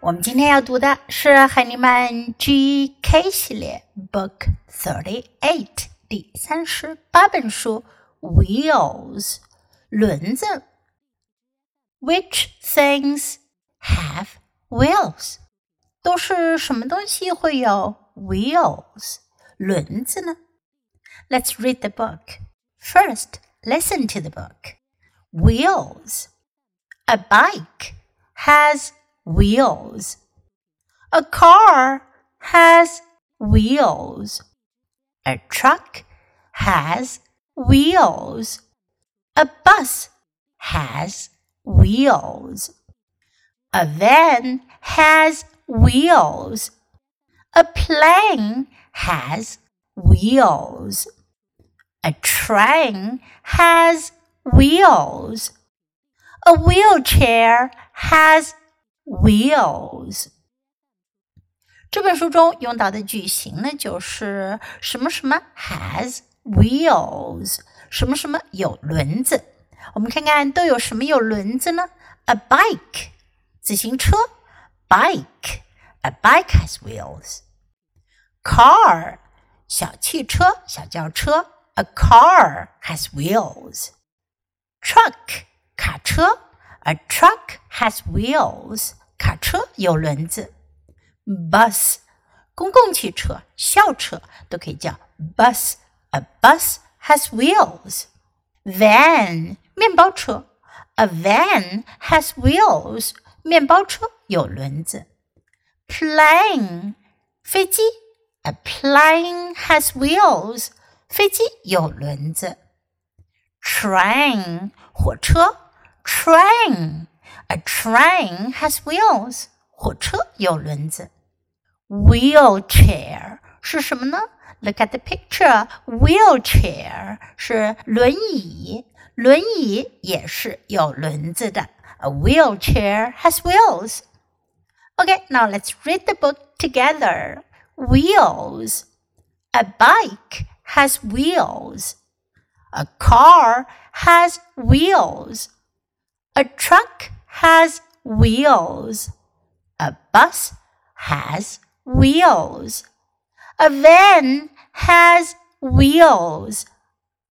我们今天要读的是海尼曼 GK 系列 Book Thirty Eight 第三十八本书 Wheels 轮子。Which things have wheels？都是什么东西会有 wheels 轮子呢？Let's read the book. First, listen to the book. Wheels. A bike has wheels. A car has wheels. A truck has wheels. A bus has wheels. A van has wheels. A plane has wheels. A train has wheels. A wheelchair has wheels。这本书中用到的句型呢，就是什么什么 has wheels，什么什么有轮子。我们看看都有什么有轮子呢？A bike，自行车，bike，a bike has wheels。Car，小汽车，小轿车，a car has wheels。Truck，卡车。A truck has wheels. 卡车有轮子。Bus 公共汽车、校车都可以叫 bus. A bus has wheels. Van 面包车。A van has wheels. 面包车有轮子。Plane 飞机。A plane has wheels. 飞机有轮子。Train 火车。 train. A train has wheels. 火车有轮子。Wheelchair 是什么呢？Look at the picture. Wheelchair 是轮椅，轮椅也是有轮子的。A wheelchair has wheels. Okay, now let's read the book together. Wheels. A bike has wheels. A car has wheels. A truck has wheels. A bus has wheels. A van has wheels.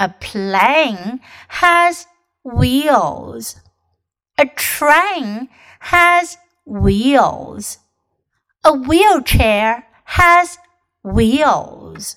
A plane has wheels. A train has wheels. A wheelchair has wheels.